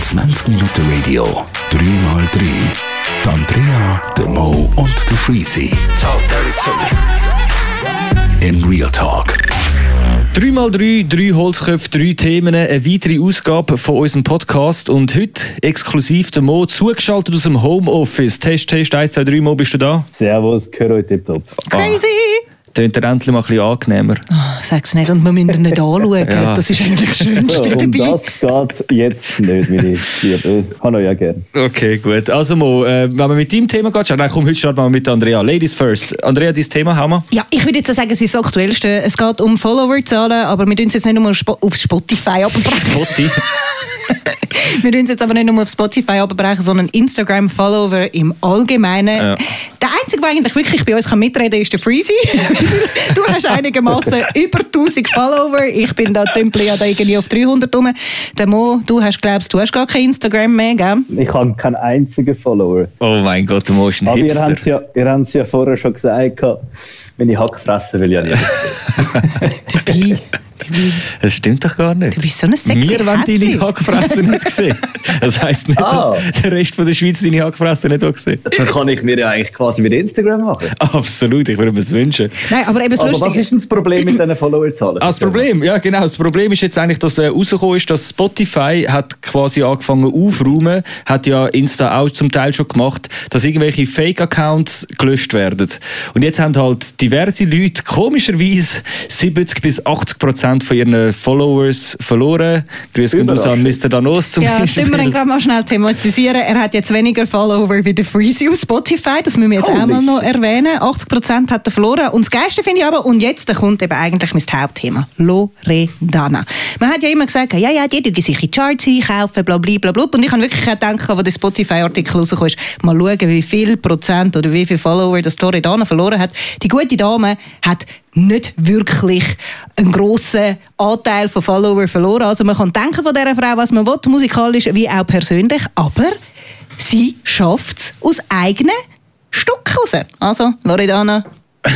20 Minuten Radio, 3x3. Die Andrea, der Mo und der Freezy. In Real Talk. 3x3, drei Holzköpfe, drei Themen, eine weitere Ausgabe von unserem Podcast und heute exklusiv der Mo, zugeschaltet aus dem Homeoffice. Test, Test, 1, 2, 3, Mo, bist du da? Servus, gehör euch tipptopp. Crazy! Tönt er endlich mal ein bisschen angenehmer. Oh, sag's nicht, und wir müssen ihn nicht anschauen. Ja. Das ist eigentlich das Schönste um dabei. das geht jetzt nicht, meine Liebe. Kann euch ja gerne. Okay, gut. Also Mo, äh, wenn wir mit deinem Thema gehen, nein, komm, heute starten wir mit Andrea. Ladies first. Andrea, dein Thema haben wir? Ja, ich würde jetzt sagen, es ist das Aktuellste. Es geht um Followerzahlen, aber wir tun es jetzt nicht nur auf Spo- auf Spotify abbrechen. Botti. Wir tun es jetzt aber nicht nur auf Spotify abbrechen, sondern Instagram-Follower im Allgemeinen. Ja. Der Einzige, der eigentlich wirklich bei uns kann mitreden kann, ist der Freezy. du hast einigermaßen über 1000 Follower. Ich bin da ja da irgendwie auf 300 rum. Der Mo, du hast glaubst, du hast gar kein Instagram mehr, gell? Ich habe keinen einzigen Follower. Oh mein Gott, du musst ein Aber ihr habt es Hipster. ja, ja vorher schon gesagt, gehabt, wenn ich Hack fressen will, ja nicht. Dabei. Das stimmt doch gar nicht. Du bist so ein sexy Wir wollen deine. Hackfresse nicht sehen. Das heisst nicht, Ah. dass der Rest von der Schweiz deine Hackfresse nicht auch sehen. Dann kann ich mir ja eigentlich quasi wieder Instagram machen. Absolut, ich würde mir das wünschen. Nein, aber eben das Aber was Lustige. ist denn das Problem mit diesen Followerzahlen? Ah, das Problem, ja genau, das Problem ist jetzt eigentlich, dass äh, rausgekommen ist, dass Spotify hat quasi angefangen aufräumen, hat ja Insta auch zum Teil schon gemacht, dass irgendwelche Fake-Accounts gelöscht werden. Und jetzt haben halt diverse Leute komischerweise 70 bis 80 Prozent von ihren Followers verloren. Grüße gehen raus an Mr. Danos zum Ja, Beispiel. tun wir ihn gerade mal schnell thematisieren. Er hat jetzt weniger Follower wie der Freezy auf Spotify. Das müssen wir jetzt Holy auch mal noch erwähnen. 80% hat er verloren. Und das Geilste finde ich aber, und jetzt kommt eben eigentlich mein Hauptthema. Loredana. Man hat ja immer gesagt, ja, ja, die dürfen sich in die Charts einkaufen, bla, bla, bla, bla. Und ich habe wirklich gedacht, als der Spotify-Artikel rausgekommen ist, mal schauen, wie viel Prozent oder wie viele Follower das Loredana verloren hat. Die gute Dame hat nicht wirklich einen grossen Anteil von Followern verloren. Also man kann denken von dieser Frau, was man will, musikalisch wie auch persönlich, aber sie schafft es aus eigenen Stück raus. Also, Loredana,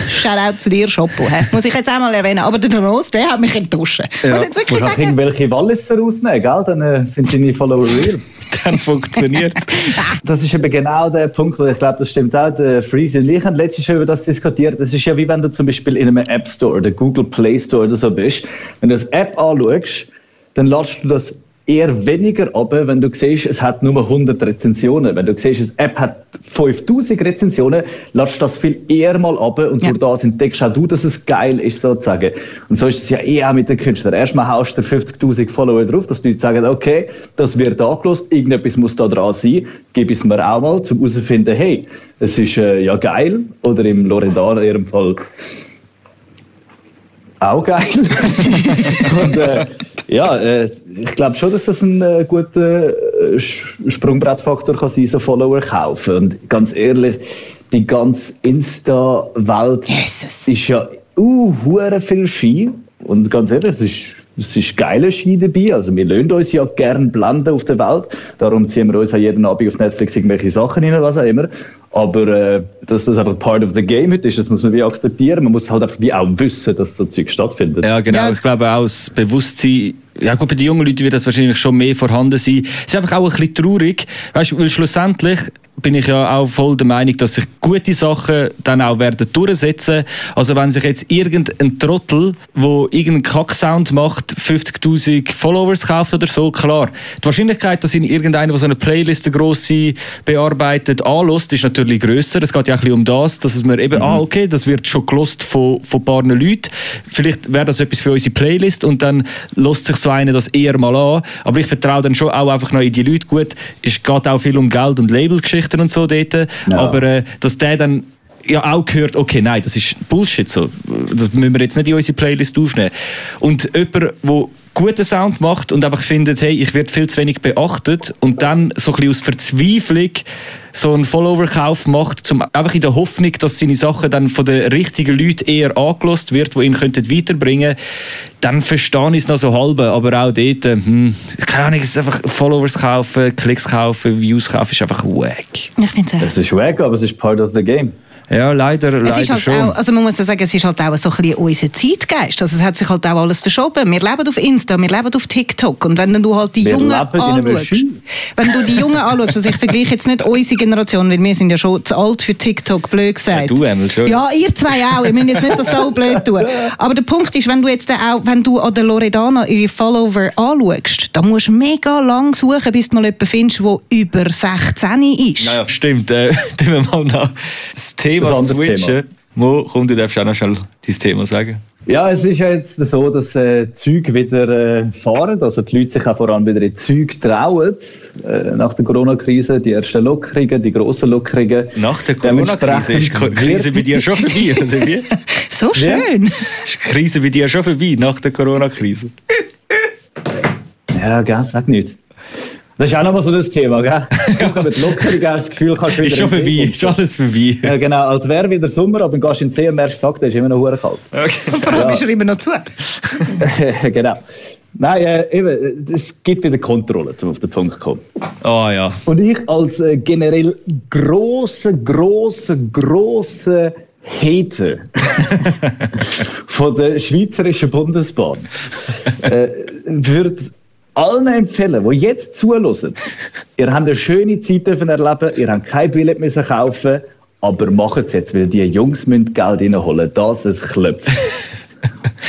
Shoutout zu dir, hä? Muss ich jetzt einmal erwähnen. Aber der Donos, der hat mich enttäuscht. Ja. Muss ich jetzt Du wirklich musst auch sagen? irgendwelche Walliser rausnehmen, gell? Dann äh, sind deine Follower real. Dann funktioniert Das ist eben genau der Punkt, wo ich glaube, das stimmt auch. Der Freeze und ich haben letztens schon über das diskutiert. Das ist ja wie wenn du zum Beispiel in einem App Store, der Google Play Store oder so bist. Wenn du das App anschaust, dann lässt du das eher weniger ab, wenn du siehst, es hat nur 100 Rezensionen. Wenn du siehst, eine App hat 5000 Rezensionen, lässt du das viel eher mal ab und Ja. durch das entdeckst auch du, dass es geil ist, sozusagen. Und so ist es ja eh auch mit den Künstlern. Erstmal haust du 50.000 Follower drauf, dass die Leute sagen, okay, das wird angelost, irgendetwas muss da dran sein, gib es mir auch mal, um herauszufinden, hey, es ist äh, ja geil, oder im Loredana in ihrem Fall auch geil. und äh, ja, äh, ich glaube schon, dass das ein äh, guter äh, Sprungbrettfaktor kann sein, so Follower kaufen. Und ganz ehrlich, die ganze Insta-Welt ist ja uh, viel Ski. Und ganz ehrlich, es ist, es ist geiler Ski dabei. Also wir lassen uns ja gern blenden auf der Welt. Darum ziehen wir uns auch jeden Abend auf Netflix irgendwelche Sachen rein, was auch immer. Aber äh, dass das einfach part of the game heute ist, das muss man wie akzeptieren. Man muss halt einfach wie auch wissen, dass so Zeug stattfindet. Ja, genau. Ja. Ich glaube auch das Bewusstsein, ja gut, bei den jungen Leuten wird das wahrscheinlich schon mehr vorhanden sein. Es ist einfach auch ein bisschen traurig, weißt, du, weil schlussendlich bin ich ja auch voll der Meinung, dass sich gute Sachen dann auch werden durchsetzen. Also wenn sich jetzt irgendein Trottel, wo irgendeinen Kacksound macht, 50'000 Followers kauft oder so, klar. Die Wahrscheinlichkeit, dass ihn irgendeiner, der so eine Playlist eine grosse bearbeitet, anlässt, ist natürlich grösser. Es geht ja auch ein bisschen um das, dass es mir eben, ah okay, das wird schon gelost von, von ein paar Leuten. Vielleicht wäre das etwas für unsere Playlist und dann lässt sich so einer das eher mal an. Aber ich vertraue dann schon auch einfach noch in die Leute. Gut, es geht auch viel um Geld und Labelgeschichten und so dort. Aber äh, dass der dann ja auch gehört, okay, nein, das ist Bullshit so. Das müssen wir jetzt nicht in unsere Playlist aufnehmen. Und jemand, der guten Sound macht und einfach findet, hey, ich werde viel zu wenig beachtet und dann so ein bisschen aus Verzweiflung so einen Follower-Kauf macht, zum, einfach in der Hoffnung, dass seine Sachen dann von den richtigen Leuten eher angelost wird, die ihn könnten weiterbringen dann verstehe ich es noch so halb, aber auch dort, hm, keine Ahnung, es ist einfach Followers kaufen, Klicks kaufen, Views kaufen, ist einfach wack. Ich finde es Es ist wack, aber es ist part of the game. Ja, leider, Es leider ist halt schon. auch, also man muss ja sagen, es ist halt auch so ein bisschen unser Zeitgeist. Also es hat sich halt auch alles verschoben. Wir leben auf Insta, wir leben auf TikTok. Und wenn du halt die Wir Jungen anschaust, wenn du die Jungen anschaust, also ich vergleiche jetzt nicht unsere Generation, weil wir sind ja schon zu alt für TikTok, blöd gesagt. Ja, du, Emil, schon. Ja, ihr zwei auch. Ihr müsst jetzt nicht so, so blöd tun. Aber der Punkt ist, wenn du jetzt auch, wenn du an der Loredana ihre Follower anschaust, dann musst du mega lang suchen, bis du mal jemanden findest, der über 16 ist. Naja, stimmt. Äh, tun wir mal noch das Thema Andere switchen. Mo, komm, du darfst auch noch schnell dein Thema sagen. Ja, es ist ja jetzt so, dass äh, Züge wieder äh, fahren, also die Leute sich auch vor allem wieder in Züge trauen, äh, nach der Corona-Krise, die ersten Lockerungen, die grossen Lockerungen. Nach der Corona-Krise ist die Krise bei dir schon vorbei, oder wie? So schön. Ist die Krise bei dir schon vorbei, nach der Corona-Krise? Ja, gell, sag nicht. Das ist auch nochmal so das Thema, gell? Du mit Lockerungen hast das Gefühl, kannst wieder Ist schon vorbei, ist alles vorbei. Ja, genau, als wäre wieder Sommer, aber dann gehst du in den See und merkst, fuck, der ist immer noch hure kalt. Okay. Vor allem Ja. ist er immer noch zu. genau. Nein, äh, eben, es gibt wieder Kontrolle, um auf den Punkt zu kommen. Ah ja. Und ich als äh, generell große, große, große Hater von der Schweizerischen Bundesbahn äh, würde allen empfehlen, die jetzt zuhören, ihr habt eine schöne Zeit erleben, ihr habt kein Billett müssen kaufen, aber macht es jetzt, weil die Jungs müssen Geld reinholen, dass es klopft.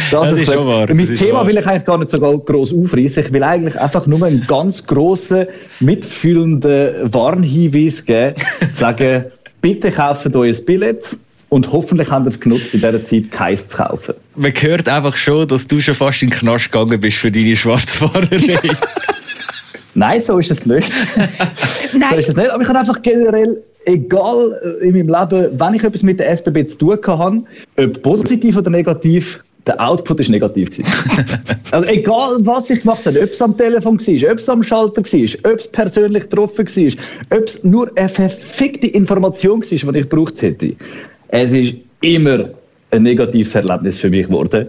Das es ist schon wahr, Mein das ist Thema wahr. will ich eigentlich gar nicht so groß aufreißen. Ich will eigentlich einfach nur einen ganz grossen, mitfühlenden Warnhinweis geben, sagen, bitte kauft euch ein Billett und hoffentlich habt ihr es genutzt, in dieser Zeit keins zu kaufen. Man hört einfach schon, dass du schon fast in den Knast gegangen bist für deine Schwarzfahrerei. Nein, so ist es nicht. so Nein. ist es nicht. Aber ich habe einfach generell, egal äh, in meinem Leben, wenn ich etwas mit der SBB zu tun habe, ob positiv oder negativ, der Output ist negativ also egal, was ich gemacht habe, ob es am Telefon war, ob es am Schalter war, ob es persönlich getroffen war, ob es nur eine verfickte Information war, die ich gebraucht hätte. Es ist immer ein negatives Erlebnis für mich geworden.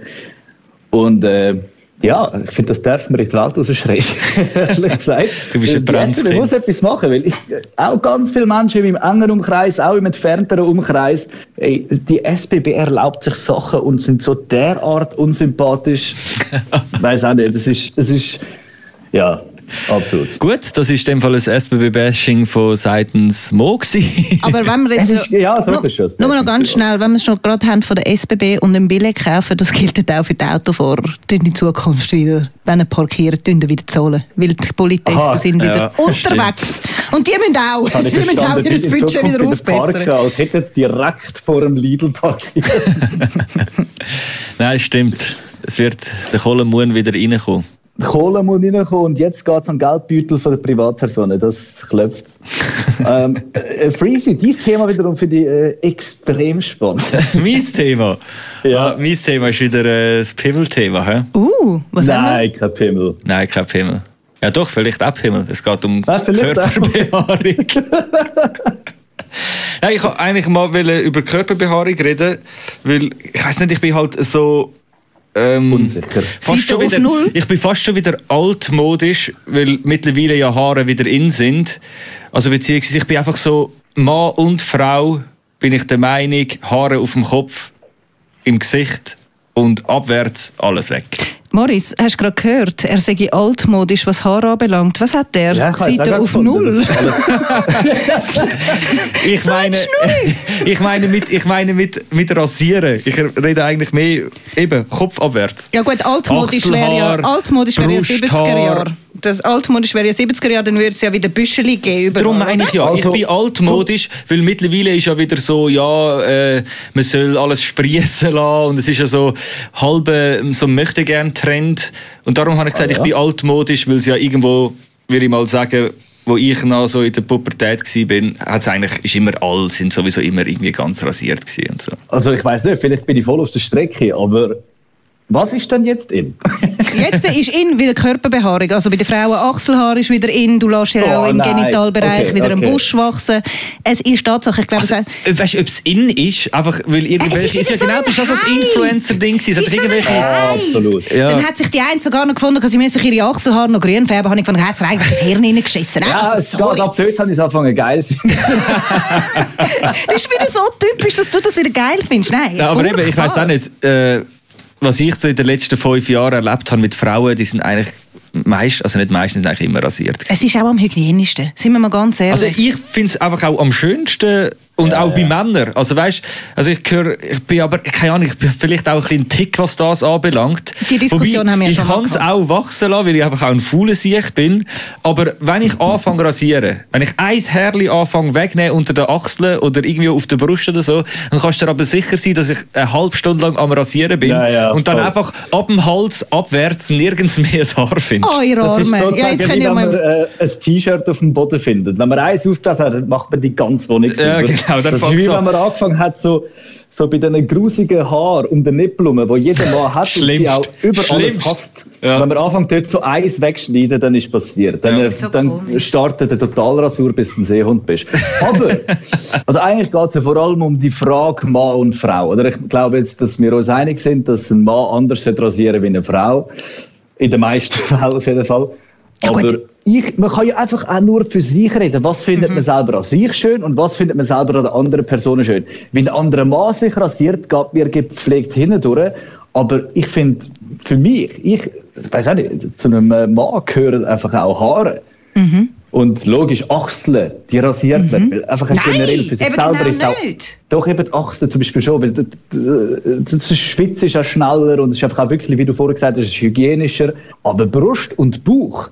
Und äh, ja, ich finde, das darf man in die Welt rausschreien, ehrlich gesagt. Du bist ein SBB Brandskind. muss etwas machen, weil ich, auch ganz viele Menschen in meinem engeren Umkreis, auch im entfernteren Umkreis, ey, die SBB erlaubt sich Sachen und sind so derart unsympathisch. Ich weiß auch nicht, das ist, das ist, ja, absolut. Gut, das ist in dem Fall ein SBB-Bashing von seitens Mo gewesen. Aber wenn wir jetzt Es ist- ja, nur, ist schon das nur noch ganz schnell, wenn wir es schon gerade haben von der SBB und ein Billett kaufen, das gilt auch für die Autofahrer. Die in Zukunft wieder, wenn sie parkieren, tun wieder zahlen, weil die Politessen sind wieder ja, unterwegs. Und die müssen auch, die müssen auch ihr Budget Zukunft wieder aufbessern. parken, als hätten sie direkt vor dem Lidl parkiert. Nein, stimmt. Es wird der Kohlenmuhn wieder reinkommen. Kohle muss reinkommen und jetzt geht es am Geldbeutel von der Privatpersonen. Das klopft. ähm, äh, Freezy, dein Thema wiederum finde ich äh, extrem spannend. mein Thema. Ja. Ah, mein Thema ist wieder äh, das Pimmel-Thema. hä? Uh, was haben wir? Nein, kein Pimmel. Nein, kein Pimmel. Ja doch, vielleicht auch Pimmel. Es geht um Nein, vielleicht auch. Körperbehaarung. Nein, ich wollte eigentlich mal wollen über Körperbehaarung reden, weil ich weiß nicht, ich bin halt so ähm, Unsicher. Fast schon wieder, ich bin fast schon wieder altmodisch, weil mittlerweile ja Haare wieder in sind. Also beziehungsweise ich bin einfach so Mann und Frau bin ich der Meinung, Haare auf dem Kopf, im Gesicht und abwärts alles weg. Morris, hast du gerade gehört, er sei altmodisch, was Haar anbelangt. Was hat der? Ja, Seite auch auf gefunden, Null. alles- Ich meine, ich meine mit, ich meine mit, mit rasieren. Ich rede eigentlich mehr eben Kopf abwärts. Ja gut, altmodisch wäre ja, altmodisch wäre ja Brusthaar. 70er Jahre. Das altmodisch wäre ja 70er Jahre, dann würde es ja wieder Büscheli geben. Überall, Darum meine ich ja, Also- ich bin altmodisch, weil mittlerweile ist ja wieder so, ja, äh, man soll alles sprießen lassen und es ist ja so halbe, so möchte gern Trend und darum habe ich gesagt, Ah, ja. ich bin altmodisch, weil es ja irgendwo, würde ich mal sagen, wo ich noch so in der Pubertät war, bin, hat's eigentlich, ist immer all, sind sowieso immer irgendwie ganz rasiert gewesen und so. Also ich weiß nicht, vielleicht bin ich voll auf der Strecke, aber Was ist denn jetzt in? Jetzt ist in wieder Körperbehaarung. Also bei den Frauen Achselhaar ist wieder in. Du lässt ja Oh, auch im nein. Genitalbereich Okay, wieder einen okay. Busch wachsen. Es ist Tatsache, ich glaube, Also, es- weißt du, ob es in ist? Einfach, weil irgendwelche. Es ist ist ja so genau, das Hype. Influencer-Ding. Es hat so irgendwelche. Hype. Absolut. Ja. Dann hat sich die eine sogar noch gefunden, sie müssen sich ihre Achselhaare noch grün färben. Habe ich hat sie eigentlich das Hirn reingeschissen. Ja, also, sorry. ab dort habe ich es angefangen geil zu finden. Das ist wieder so typisch, dass du das wieder geil findest. Nein, Ja, aber eben, ich weiß auch nicht, äh, was ich so in den letzten fünf Jahren erlebt habe mit Frauen, die sind eigentlich meist, also nicht meistens, eigentlich immer rasiert. Es ist auch am hygienischsten, sind wir mal ganz ehrlich. Also ich finde es einfach auch am schönsten und auch bei Männern. Also weißt, also ich höre, ich bin aber keine Ahnung, ich bin vielleicht auch ein bisschen ein Tick, was das anbelangt. Die Diskussion Wobei, haben wir ja schon Ich mal kann es auch wachsen lassen, weil ich einfach auch ein fauler Sieg bin. Aber wenn ich anfange rasieren, wenn ich ein Härli anfange wegnehmen unter den Achseln oder irgendwie auf der Brust oder so, dann kannst du dir aber sicher sein, dass ich eine halbe Stunde lang am Rasieren bin Ja, ja, und dann voll. einfach ab dem Hals abwärts nirgends mehr ein Haar findest. Oh, ihr Arme. Ja, jetzt wie könnt ihr wenn man mal... äh, ein T-Shirt auf dem Boden findet. Wenn man eins aufgelassen hat, dann macht man die ganze Wohnung Ja. Genau, dann Das ist wie an. wenn man angefangen hat, so, so bei diesen grusigen Haaren um den Nippel herum, wo jeder Mann hat und sie auch über alles hasst. Ja. Wenn man anfängt, dort so eins wegschneiden, dann ist passiert. Dann, Ja. äh, So dann startet der Totalrasur, bis du ein Seehund bist. Aber, also eigentlich geht es ja vor allem um die Frage Mann und Frau. Oder ich glaube jetzt, dass wir uns einig sind, dass ein Mann anders sollte rasieren wie eine Frau. In den meisten Fällen auf jeden Fall. Ja, Aber gut. Ich, man kann ja einfach auch nur für sich reden. Was findet man selber an sich schön und was findet man selber an der anderen Person schön? Wenn ein anderer Mann sich rasiert, geht mir gepflegt hindurch. Aber ich finde, für mich, ich weiß auch nicht, zu einem Mann gehören einfach auch Haare. Und logisch, Achseln, die rasiert werden. Weil Einfach Nein, generell für sich eben selber genau ist auch, nicht. Doch, eben die Achseln zum Beispiel schon. Weil das, das Schwitz ist auch schneller und es ist einfach auch wirklich, wie du vorher gesagt hast, es ist hygienischer. Aber Brust und Bauch,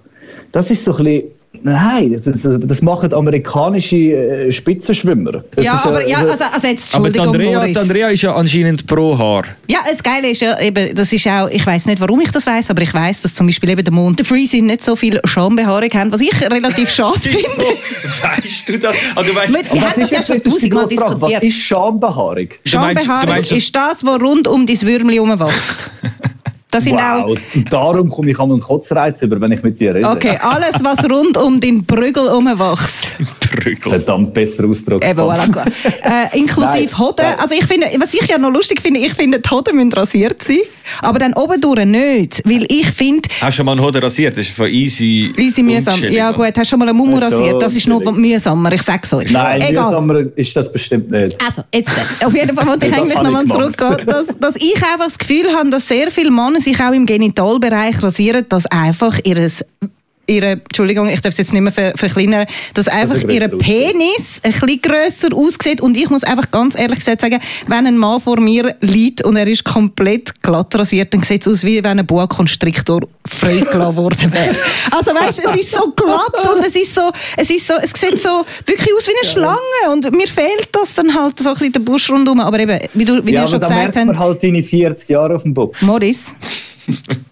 das ist so ein bisschen. Nein, das, das machen amerikanische äh, Spitzenschwimmer. Das Ja, ist, aber ja, also, also jetzt, Aber die Andrea, Boris. die Andrea ist ja anscheinend pro Haar. Ja, das Geile ist ja eben, das ist auch, ich weiß nicht, warum ich das weiß, aber ich weiß, dass zum Beispiel eben der Mond, der Freeze nicht so viel Schambehaarung haben, was ich relativ schade finde. weißt du das? Also, du weißt, Wir, wir was haben das ist ja jetzt- schon tausendmal diskutiert. Was ist Schambehaarung? Du meinst- du Schambehaarung ist das, was rund um dein Würmli herumwächst. Das sind auch... Wow, und darum komme ich an einen Kotzreiz über, wenn ich mit dir rede. Okay, alles, was rund um den Prügel herumwächst. Prügel. Verdammt besser Ausdruck. Eben, voilà, äh, inklusive Hoden. Also ich finde, was ich ja noch lustig finde, ich finde, die Hoden müssen rasiert sein, aber dann oben durch nicht, weil ich finde, Hast du schon mal einen Hoden rasiert? Das ist von easy. easy mühsam. Ja gut, hast du schon mal eine Mumu so, rasiert, das ist noch mühsamer, ich sag's euch. Nein, Egal. mühsamer ist das bestimmt nicht. Also, jetzt. Auf jeden Fall wollte ich eigentlich nochmal zurückgehen, dass, dass ich einfach das Gefühl habe, dass sehr viele Männer sich auch im Genitalbereich rasieren, dass einfach ihres ihre, Entschuldigung, ich darf es jetzt nicht mehr ver verkleinern, dass einfach ihr. Penis ein bisschen grösser aussieht und ich muss einfach ganz ehrlich gesagt sagen, wenn ein Mann vor mir liegt und er ist komplett glatt rasiert, dann sieht es aus, wie wenn ein Boa Constrictor freigelassen worden wäre. Also weißt, es ist so glatt und es ist so, es ist so, es sieht so wirklich aus wie eine Schlange und mir fehlt das dann halt so ein bisschen der Busch rundum, aber eben, wie du, wie ja, schon gesagt habt, halt deine 40 Jahre auf dem Bock. Morris,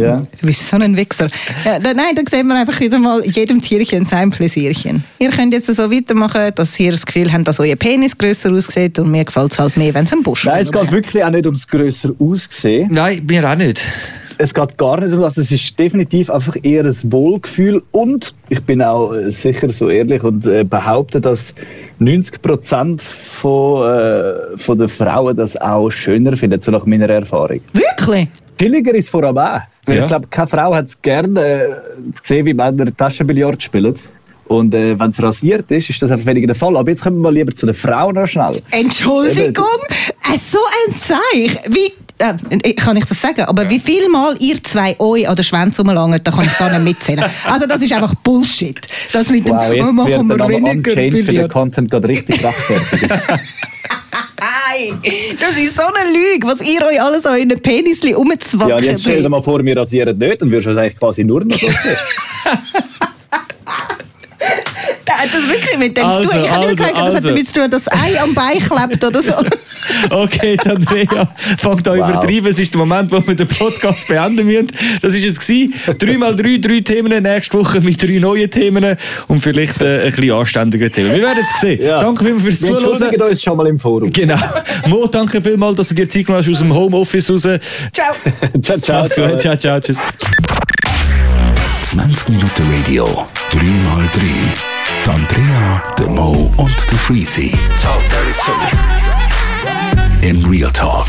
Ja. Du bist so ein Wichser. Ja, da, nein, da sehen wir einfach wieder mal jedem Tierchen sein Pläsierchen. Ihr könnt jetzt so weitermachen, dass ihr das Gefühl habt, dass euer Penis grösser aussieht und mir gefällt es halt mehr, wenn es ein Busch Nein, es geht wirklich auch nicht ums grösser Aussehen. Nein, mir auch nicht. Es geht gar nicht um das. Es ist definitiv einfach eher ein Wohlgefühl. Und ich bin auch äh, sicher so ehrlich und äh, behaupte, dass 90 Prozent von, äh, von den Frauen das auch schöner finden, so nach meiner Erfahrung. Wirklich? Chilliger ist vor allem auch. Ja. Ich glaube, keine Frau hat es gerne äh, gesehen, wie Männer Taschenbillard spielen. Und äh, wenn es rasiert ist, ist das einfach weniger der Fall. Aber jetzt kommen wir mal lieber zu den Frauen noch schnell. Entschuldigung, äh, so ein Zeich. Wie, äh, kann ich das sagen? Aber wie viel Mal ihr zwei euch an den Schwänzen rumlangt, da kann ich gar nicht mitzählen. Also das ist einfach Bullshit. Das mit dem, Wow, jetzt oh, machen wir weniger für den Billard. Content gerade richtig rechtfertigt. Nein, das ist so eine Lüge, was ihr euch alles an euren Penisli ja, und rumzwacken. jetzt stell dir mal vor, wir rasieren nicht, dann würdest du es eigentlich quasi nur noch so wirklich mit dem zu Also, tun? Ich habe also, nicht gedacht, das hat also. damit zu tun, dass das Ei am Bein klebt oder so. Okay, Andrea, fangt an Wow. übertreiben. Es ist der Moment, wo wir den Podcast beenden müssen. Das ist es gewesen. Drei mal drei, drei Themen. Nächste Woche mit drei neuen Themen und vielleicht äh, ein bisschen anständigen Themen. Wir werden es sehen. Ja. Danke vielmals fürs Wir Zuhören. entschuldigen uns schon mal im Forum. Genau. Mo, danke vielmals, dass du dir Zeit genommen hast aus dem Homeoffice raus. Ciao. ciao, ciao. Macht's gut. Ciao, ciao. Tschüss. 20 Minuten Radio, 3x3. Die Andrea, der Mo und der Freezy. Talk dirty to me. In Real Talk.